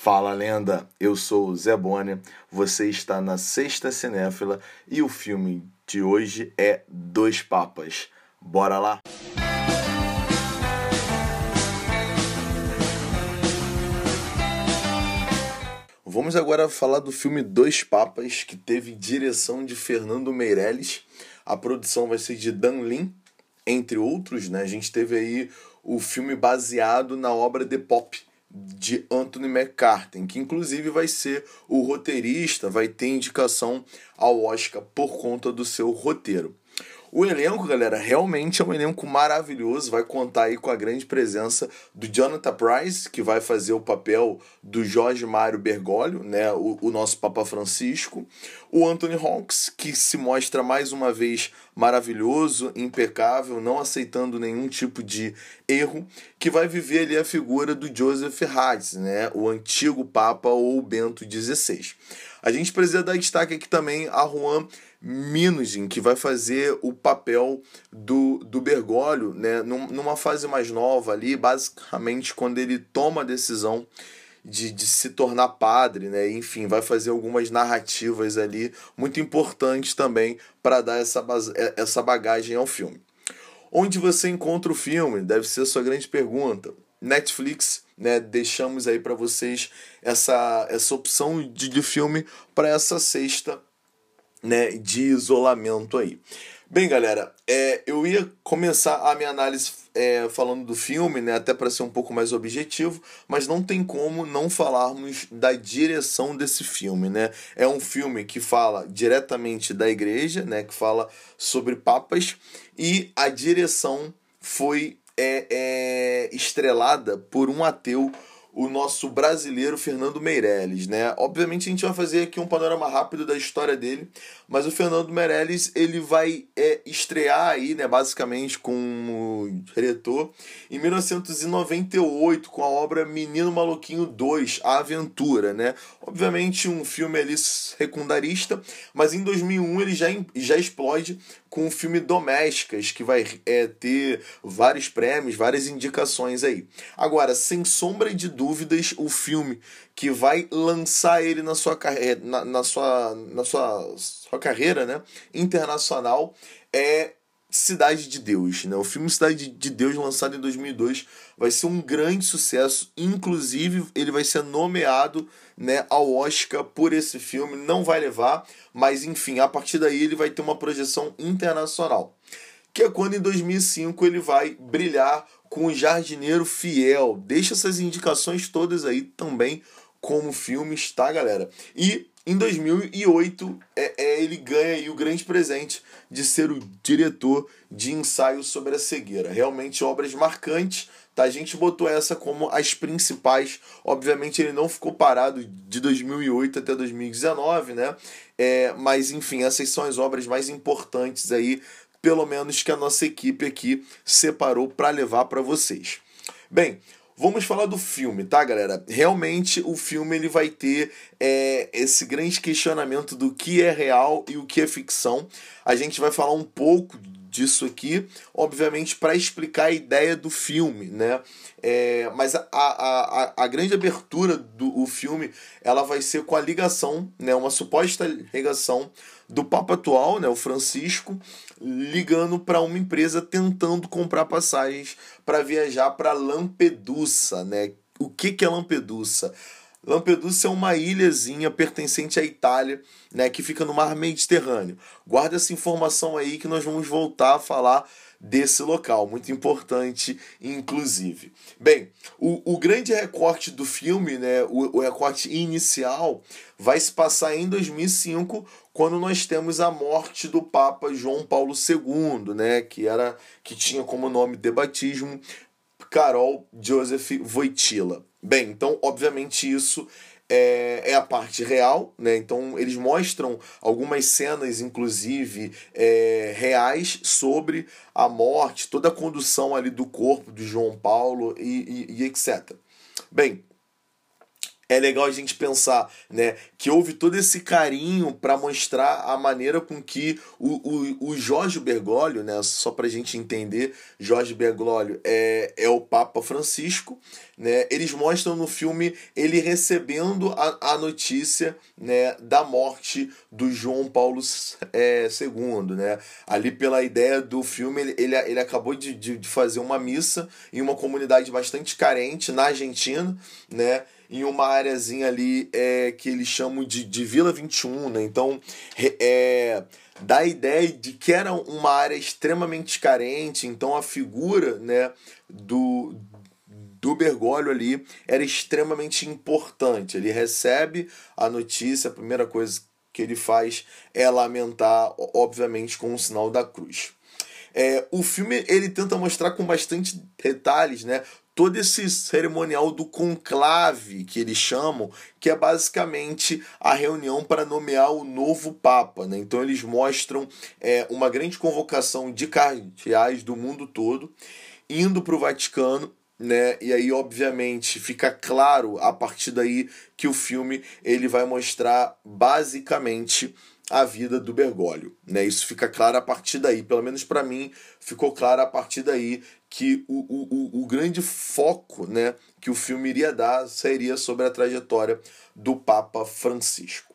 Fala lenda, eu sou o Zé Bonner, você está na Sexta Cinéfila e o filme de hoje é Dois Papas. Bora lá? Vamos agora falar do filme Dois Papas, que teve direção de Fernando Meirelles. A produção vai ser de Dan Lin, entre outros, né? A gente teve aí o filme baseado na obra The Pop, de Anthony McCarthy, que inclusive vai ser o roteirista, vai ter indicação ao Oscar por conta do seu roteiro. O elenco, galera, realmente é um elenco maravilhoso. Vai contar aí com a grande presença do Jonathan Price, que vai fazer o papel do Jorge Mário Bergoglio, né, o, o nosso Papa Francisco. O Anthony Hawks, que se mostra mais uma vez maravilhoso, impecável, não aceitando nenhum tipo de erro, que vai viver ali a figura do Joseph Ratzinger, né, o antigo Papa ou Bento XVI. A gente precisa dar destaque aqui também a Juan Minugin, que vai fazer o papel do, do Bergoglio, né, numa fase mais nova ali, basicamente quando ele toma a decisão de, de se tornar padre, né? Enfim, vai fazer algumas narrativas ali muito importantes também para dar essa, essa bagagem ao filme. Onde você encontra o filme? Deve ser a sua grande pergunta. Netflix, né? Deixamos aí para vocês essa, essa opção de, de filme para essa sexta né, de isolamento aí. Bem, galera, é, eu ia começar a minha análise é, falando do filme, né, até para ser um pouco mais objetivo, mas não tem como não falarmos da direção desse filme, né? É um filme que fala diretamente da igreja, né, que fala sobre papas e a direção foi é, é estrelada por um ateu o nosso brasileiro Fernando Meirelles, né? Obviamente a gente vai fazer aqui um panorama rápido da história dele, mas o Fernando Meirelles ele vai é, estrear aí, né, basicamente como diretor em 1998 com a obra Menino Maluquinho 2, A Aventura, né? Obviamente um filme ali secundarista, mas em 2001 ele já, já explode com o filme Domésticas, que vai é, ter vários prêmios, várias indicações aí. Agora, sem sombra de dúvidas, o filme que vai lançar ele na sua carreira, na, na, sua, na sua, sua carreira né, internacional é Cidade de Deus, né? O filme Cidade de Deus, lançado em 2002, vai ser um grande sucesso. Inclusive, ele vai ser nomeado né, ao Oscar por esse filme. Não vai levar, mas enfim, a partir daí ele vai ter uma projeção internacional. Que é quando em 2005 ele vai brilhar com o Jardineiro Fiel. Deixa essas indicações todas aí também como filmes, tá, galera? E em 2008, é, é, ele ganha o grande presente de ser o diretor de ensaio sobre a cegueira. Realmente obras marcantes, tá? A gente botou essa como as principais. Obviamente ele não ficou parado de 2008 até 2019, né? É, mas enfim, essas são as obras mais importantes aí, pelo menos que a nossa equipe aqui separou para levar para vocês. Bem, Vamos falar do filme, tá, galera? Realmente o filme ele vai ter é, esse grande questionamento do que é real e o que é ficção. A gente vai falar um pouco disso aqui, obviamente, para explicar a ideia do filme, né? É, mas a, a, a, grande abertura do o filme ela vai ser com a ligação, né? Uma suposta ligação do Papa atual, né? O Francisco, ligando para uma empresa tentando comprar passagens para viajar para Lampedusa, né? O que, que é Lampedusa? Lampedusa é uma ilhazinha pertencente à Itália, né, que fica no mar Mediterrâneo. Guarda essa informação aí que nós vamos voltar a falar desse local, muito importante, inclusive. Bem, o, o grande recorte do filme, né, o, o recorte inicial, vai se passar em 2005, quando nós temos a morte do Papa João Paulo II, né, que era que tinha como nome de batismo Carol Joseph Wojtyla. Bem, então, obviamente, isso é, é a parte real, né? Então eles mostram algumas cenas, inclusive é, reais, sobre a morte, toda a condução ali do corpo de João Paulo e, e, e etc. Bem, é legal a gente pensar né, que houve todo esse carinho para mostrar a maneira com que o, o, o Jorge Bergoglio, né, só para a gente entender, Jorge Bergoglio é, é o Papa Francisco, né, eles mostram no filme ele recebendo a, a notícia né, da morte do João Paulo é, II. Né? Ali, pela ideia do filme, ele, ele, ele acabou de, de, de fazer uma missa em uma comunidade bastante carente na Argentina, né? Em uma áreazinha ali é, que eles chamam de, de Vila 21, né? Então, é, dá a ideia de que era uma área extremamente carente, então a figura né, do, do Bergoglio ali era extremamente importante. Ele recebe a notícia, a primeira coisa que ele faz é lamentar, obviamente, com o sinal da cruz. É, o filme ele tenta mostrar com bastante detalhes, né? Todo esse cerimonial do conclave que eles chamam, que é basicamente a reunião para nomear o novo Papa. Né? Então eles mostram é, uma grande convocação de cardeais do mundo todo indo para o Vaticano. Né? E aí, obviamente, fica claro a partir daí que o filme ele vai mostrar basicamente a vida do Bergoglio. Né? Isso fica claro a partir daí, pelo menos para mim, ficou claro a partir daí que o, o, o grande foco né, que o filme iria dar seria sobre a trajetória do Papa Francisco.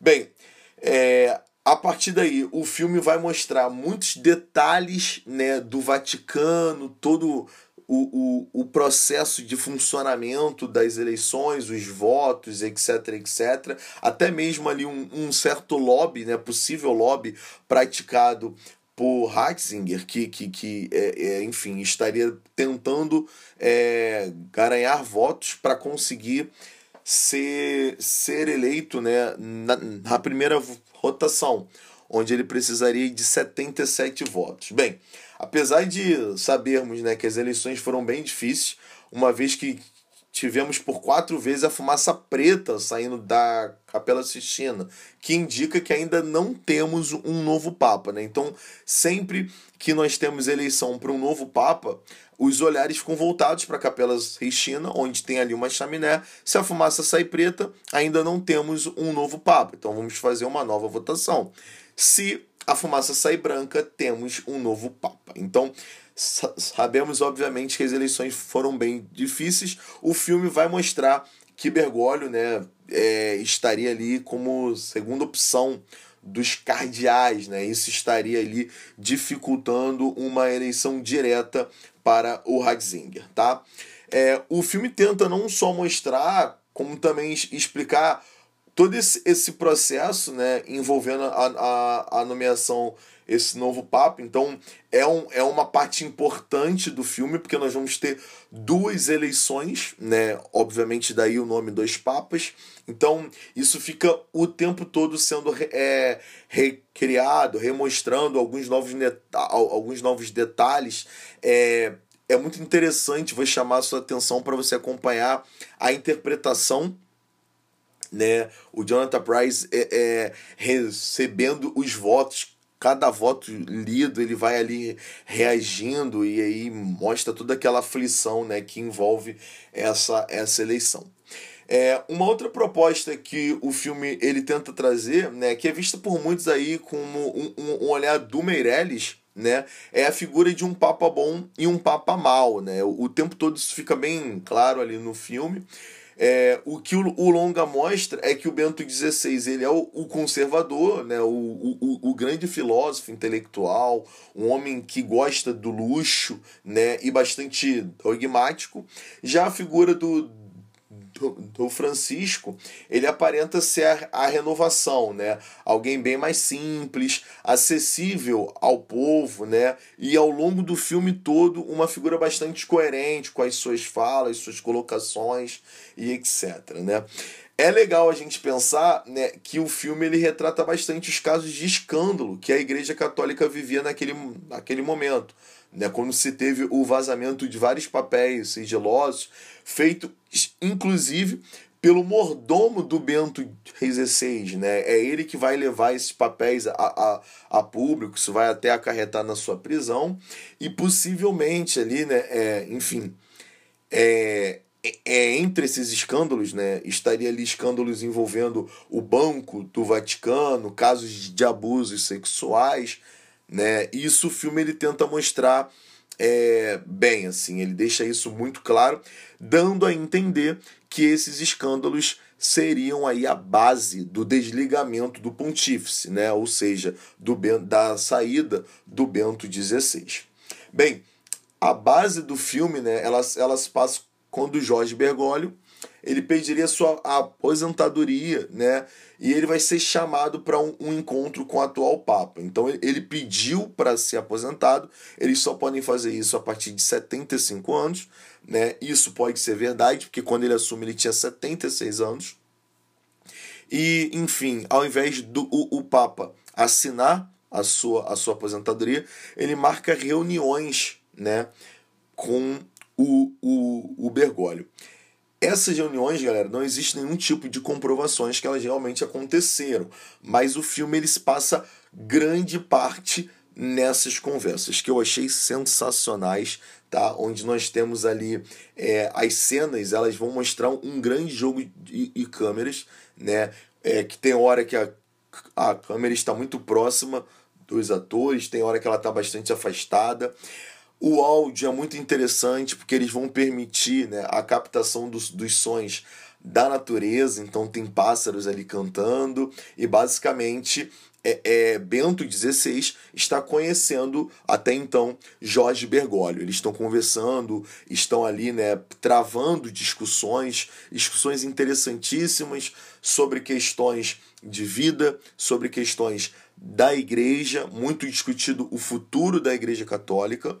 Bem, é, a partir daí o filme vai mostrar muitos detalhes né, do Vaticano, todo o, o, o processo de funcionamento das eleições, os votos, etc, etc. Até mesmo ali um, um certo lobby, né, possível lobby praticado por Ratzinger, que, que, que é, é, enfim, estaria tentando é, garanhar votos para conseguir ser, ser eleito né, na, na primeira votação, onde ele precisaria de 77 votos. Bem, apesar de sabermos né, que as eleições foram bem difíceis, uma vez que tivemos por quatro vezes a fumaça preta saindo da Capela Sistina, que indica que ainda não temos um novo Papa. Né? Então, sempre que nós temos eleição para um novo Papa, os olhares ficam voltados para a Capela Sistina, onde tem ali uma chaminé. Se a fumaça sai preta, ainda não temos um novo Papa. Então, vamos fazer uma nova votação. Se a fumaça sai branca, temos um novo Papa. Então, sabemos, obviamente, que as eleições foram bem difíceis. O filme vai mostrar que Bergoglio né, é, estaria ali como segunda opção dos cardeais, né? Isso estaria ali dificultando uma eleição direta para o Ratzinger, tá? É, o filme tenta não só mostrar, como também explicar todo esse, esse processo, né, envolvendo a, a, a nomeação esse novo Papa. Então é, um, é uma parte importante do filme, porque nós vamos ter duas eleições, né? Obviamente, daí o nome Dois Papas. Então, isso fica o tempo todo sendo é, recriado, remostrando alguns novos, alguns novos detalhes. É, é muito interessante, vou chamar a sua atenção para você acompanhar a interpretação né? O Jonathan Price é, é, recebendo os votos cada voto lido ele vai ali reagindo e aí mostra toda aquela aflição né, que envolve essa, essa eleição. É, uma outra proposta que o filme ele tenta trazer, né, que é vista por muitos aí como um, um, um olhar do Meirelles, né, é a figura de um papa bom e um papa mau, né? O, o tempo todo isso fica bem claro ali no filme. É, o que o, o, longa mostra é que o Bento XVI ele é o, o conservador, né? O, o, o, grande filósofo intelectual, um homem que gosta do luxo né? e bastante dogmático. Já a figura do, do, Francisco, ele aparenta ser a, a, renovação, né? Alguém bem mais simples, acessível ao povo, né? E ao longo do filme todo, uma figura bastante coerente com as suas falas, suas colocações e etc, né? É legal a gente pensar né, que o filme ele retrata bastante os casos de escândalo que a Igreja Católica vivia naquele, naquele momento. Né, quando se teve o vazamento de vários papéis sigilosos, feito inclusive pelo mordomo do Bento XVI, né? É ele que vai levar esses papéis a, a, a público, isso vai até acarretar na sua prisão e possivelmente ali, né? É, enfim, é, é, é, entre esses escândalos, né, estaria ali escândalos envolvendo o Banco do Vaticano, casos de abusos sexuais, né? Isso o filme ele tenta mostrar é, bem, assim, ele deixa isso muito claro, dando a entender que esses escândalos seriam aí a base do desligamento do pontífice, né? Ou seja, do da saída do Bento XVI. Bem, a base do filme, né, elas, elas passam quando Jorge Bergoglio ele pediria sua aposentadoria, né? E ele vai ser chamado para um, um, encontro com o atual Papa. Então ele, pediu para ser aposentado. Eles só podem fazer isso a partir de 75 anos, né? Isso pode ser verdade, porque quando ele assume ele tinha 76 anos. E, enfim, ao invés do o, o Papa assinar a sua, a sua aposentadoria, ele marca reuniões, né? Com o, o, o Bergoglio. Essas reuniões, galera, não existe nenhum tipo de comprovações que elas realmente aconteceram, mas o filme ele passa grande parte nessas conversas que eu achei sensacionais, tá? Onde nós temos ali é, as cenas, elas vão mostrar um grande jogo de, de câmeras, né? É, que tem hora que a, a câmera está muito próxima dos atores, tem hora que ela está bastante afastada. O áudio é muito interessante porque eles vão permitir né, a captação dos, dos sons da natureza, então tem pássaros ali cantando e basicamente é, é, Bento XVI está conhecendo até então Jorge Bergoglio. Eles estão conversando, estão ali né, travando discussões, discussões interessantíssimas sobre questões de vida, sobre questões da igreja, muito discutido o futuro da igreja católica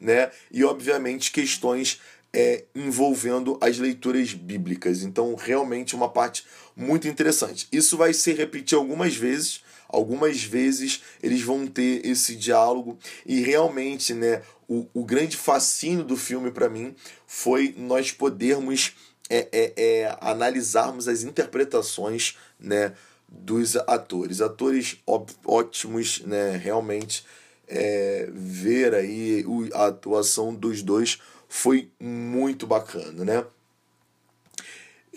né? E obviamente questões é, envolvendo as leituras bíblicas. Então, realmente uma parte muito interessante. Isso vai se repetir algumas vezes. Algumas vezes eles vão ter esse diálogo e realmente, né, o, o grande fascínio do filme para mim foi nós podermos é, é, é, analisarmos as interpretações, né, dos atores. Atores ótimos, né, realmente é, ver aí a atuação dos dois foi muito bacana, né?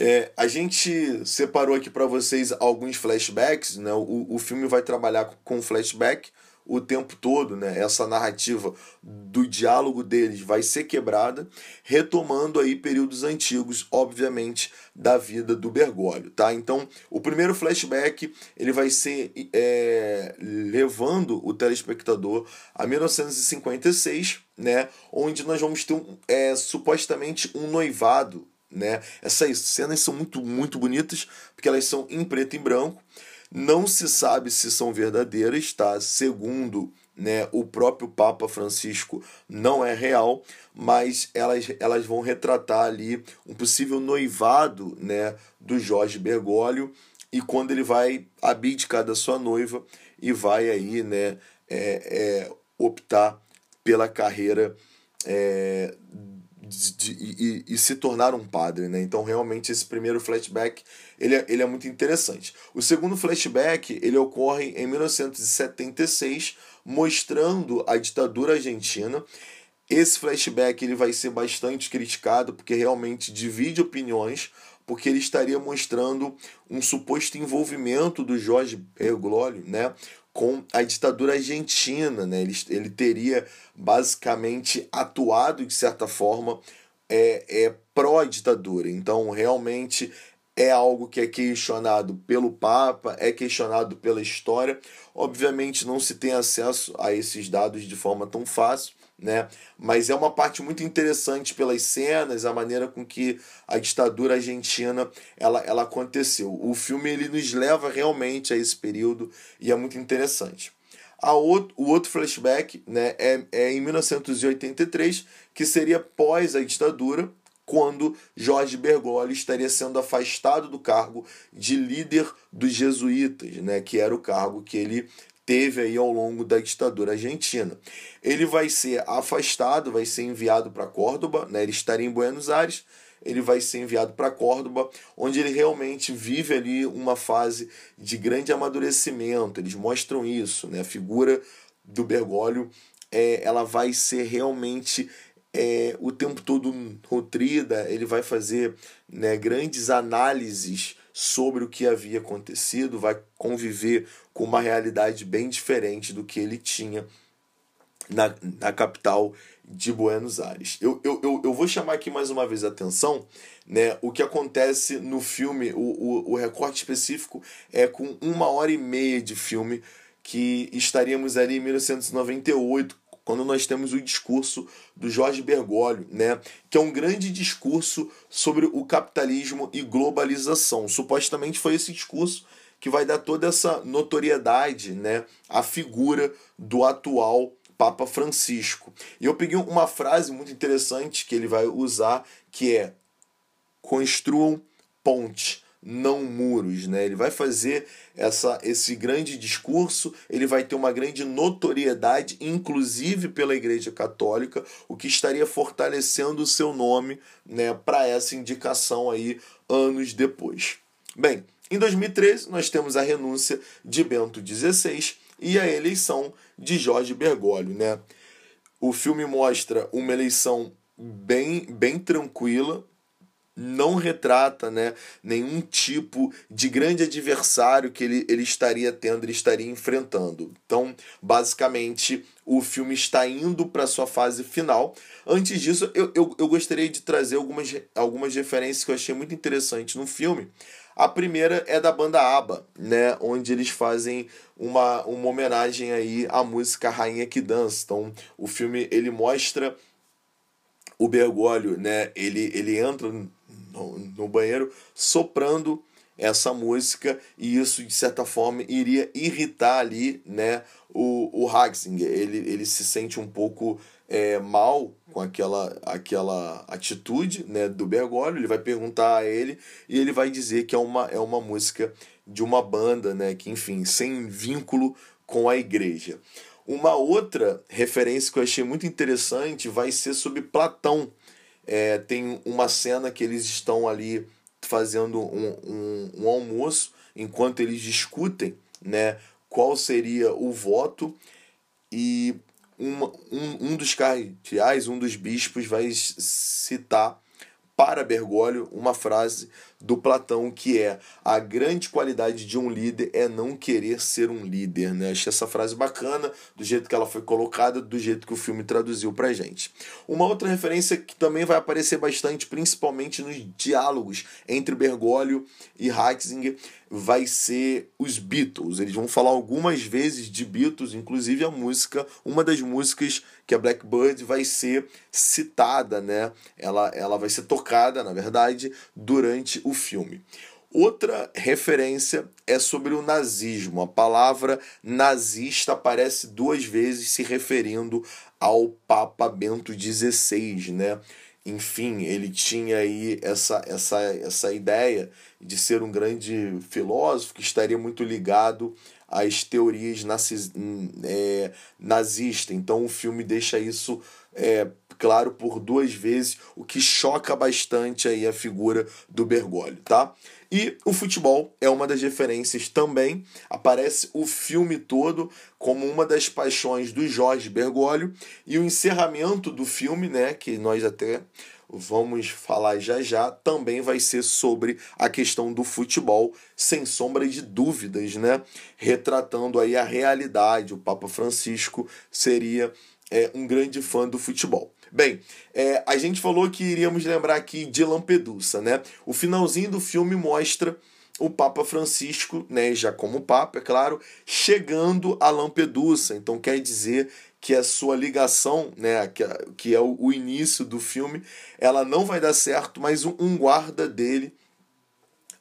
É, a gente separou aqui para vocês alguns flashbacks, né? O, o filme vai trabalhar com flashback o tempo todo, né? Essa narrativa do diálogo deles vai ser quebrada, retomando aí períodos antigos, obviamente, da vida do Bergoglio, tá? Então, o primeiro flashback ele vai ser é, levando o telespectador a 1956, né? Onde nós vamos ter um, é, supostamente um noivado, né? Essas cenas são muito muito bonitas porque elas são em preto e branco não se sabe se são verdadeiras, tá? Segundo né, o próprio Papa Francisco, não é real, mas elas, elas vão retratar ali um possível noivado né, do Jorge Bergoglio e quando ele vai abdicar da sua noiva e vai aí né, é, é, optar pela carreira é, de, e, e, se tornar um padre, né? Então realmente esse primeiro flashback ele é, ele é muito interessante. O segundo flashback ele ocorre em 1976, mostrando a ditadura argentina. Esse flashback ele vai ser bastante criticado porque realmente divide opiniões, porque ele estaria mostrando um suposto envolvimento do Jorge Bergoglio, né, com a ditadura argentina. Né? Ele, ele teria basicamente atuado de certa forma é, é pró-ditadura. Então, realmente é algo que é questionado pelo Papa, é questionado pela história. Obviamente, não se tem acesso a esses dados de forma tão fácil, né? Mas é uma parte muito interessante pelas cenas, a maneira com que a ditadura argentina ela, ela aconteceu. O filme ele nos leva realmente a esse período e é muito interessante. A outro, o outro flashback né, é, é em 1983, que seria pós a ditadura, quando Jorge Bergoglio estaria sendo afastado do cargo de líder dos jesuítas, né, que era o cargo que ele teve aí ao longo da ditadura argentina. Ele vai ser afastado, vai ser enviado para Córdoba, né? ele estaria em Buenos Aires, ele vai ser enviado para Córdoba, onde ele realmente vive ali uma fase de grande amadurecimento. Eles mostram isso, né? A figura do Bergoglio, é, ela vai ser realmente é, o tempo todo nutrida, ele vai fazer né, grandes análises sobre o que havia acontecido, vai conviver com uma realidade bem diferente do que ele tinha na, na capital de Buenos Aires. Eu, eu, eu, eu vou chamar aqui mais uma vez a atenção, né? O que acontece no filme, o, o, o recorte específico é com uma hora e meia de filme que estaríamos ali em 1998, quando nós temos o discurso do Jorge Bergoglio, né, que é um grande discurso sobre o capitalismo e globalização. Supostamente foi esse discurso que vai dar toda essa notoriedade, né, à figura do atual Papa Francisco. E eu peguei uma frase muito interessante que ele vai usar, que é construam pontes não muros, né? Ele vai fazer essa, esse grande discurso, ele vai ter uma grande notoriedade, inclusive pela Igreja Católica, o que estaria fortalecendo o seu nome, né, para essa indicação aí anos depois. Bem, em 2013 nós temos a renúncia de Bento XVI e a eleição de Jorge Bergoglio, né? O filme mostra uma eleição bem, bem tranquila, não retrata né, nenhum tipo de grande adversário que ele, ele estaria tendo, ele estaria enfrentando. Então, basicamente, o filme está indo para sua fase final. Antes disso, eu, eu, eu gostaria de trazer algumas, algumas referências que eu achei muito interessantes no filme. A primeira é da banda ABBA, né, onde eles fazem uma, uma homenagem aí à música Rainha que Dança. Então, o filme ele mostra o Bergoglio, né, ele, ele entra no, banheiro soprando essa música e isso de certa forma iria irritar ali né o, o Haxinger ele, ele se sente um pouco é, mal com aquela, aquela atitude né, do Bergoglio, ele vai perguntar a ele e ele vai dizer que é uma, é uma música de uma banda, né, que enfim, sem vínculo com a igreja. Uma outra referência que eu achei muito interessante vai ser sobre Platão, é, tem uma cena que eles estão ali fazendo um, um, um almoço enquanto eles discutem né, qual seria o voto. E uma, um, um dos cardeais, um dos bispos vai citar para Bergoglio uma frase do Platão que é a grande qualidade de um líder é não querer ser um líder, né? Achei essa frase bacana, do jeito que ela foi colocada, do jeito que o filme traduziu pra gente. Uma outra referência que também vai aparecer bastante, principalmente nos diálogos entre Bergoglio e Ratzinger, vai ser os Beatles. Eles vão falar algumas vezes de Beatles, inclusive a música, uma das músicas que a Blackbird vai ser citada, né? Ela, ela vai ser tocada, na verdade, durante o filme. Outra referência é sobre o nazismo. A palavra nazista aparece duas vezes se referindo ao Papa Bento XVI, né? Enfim, ele tinha aí essa, essa, essa ideia de ser um grande filósofo que estaria muito ligado às teorias nazis, é, nazistas. Então o filme deixa isso é, claro por duas vezes, o que choca bastante aí a figura do Bergoglio, tá? E o futebol é uma das referências também. Aparece o filme todo como uma das paixões do Jorge Bergoglio e o encerramento do filme, né, que nós até vamos falar já já, também vai ser sobre a questão do futebol, sem sombra de dúvidas, né? Retratando aí a realidade. O Papa Francisco seria é, um grande fã do futebol. Bem, é, a gente falou que iríamos lembrar aqui de Lampedusa, né? O finalzinho do filme mostra o Papa Francisco, né, já como Papa, é claro, chegando a Lampedusa. Então quer dizer que a sua ligação, né, que, que é o, o início do filme, ela não vai dar certo, mas um, um guarda dele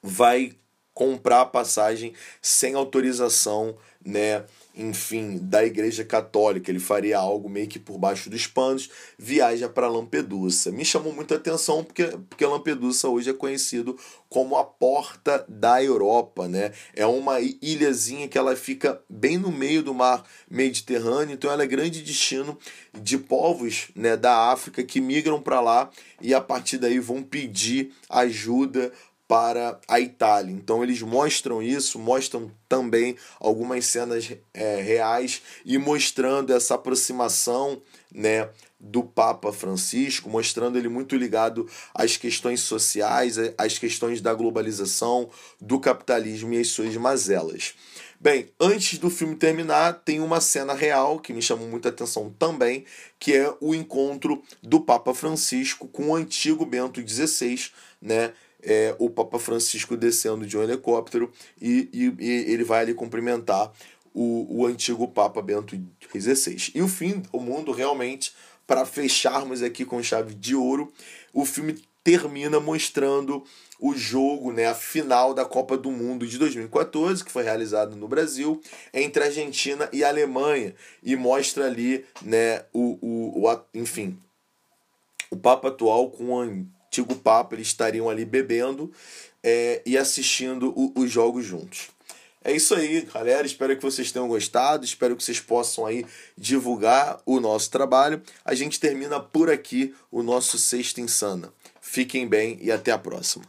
vai comprar a passagem sem autorização, né, enfim, da Igreja Católica. Ele faria algo meio que por baixo dos panos, viaja para Lampedusa. Me chamou muita atenção porque, porque Lampedusa hoje é conhecido como a porta da Europa, né? É uma ilhazinha que ela fica bem no meio do mar Mediterrâneo, então ela é grande destino de povos, né, da África que migram para lá e a partir daí vão pedir ajuda para a Itália. Então eles mostram isso, mostram também algumas cenas é, reais e mostrando essa aproximação né, do Papa Francisco, mostrando ele muito ligado às questões sociais, às questões da globalização, do capitalismo e as suas mazelas. Bem, antes do filme terminar, tem uma cena real que me chamou muita atenção também, que é o encontro do Papa Francisco com o antigo Bento XVI, né? É, o Papa Francisco descendo de um helicóptero e, e, e ele vai ali cumprimentar o, o antigo Papa Bento XVI. E o fim do mundo, realmente, para fecharmos aqui com chave de ouro, o filme termina mostrando o jogo, né, a final da Copa do Mundo de 2014, que foi realizada no Brasil, entre Argentina e Alemanha, e mostra ali, né, o, o, o enfim, o Papa atual com antigo Papa, eles estariam ali bebendo é, e assistindo o, os jogos juntos. É isso aí, galera. Espero que vocês tenham gostado. Espero que vocês possam aí divulgar o nosso trabalho. A gente termina por aqui o nosso Sexta Insana. Fiquem bem e até a próxima.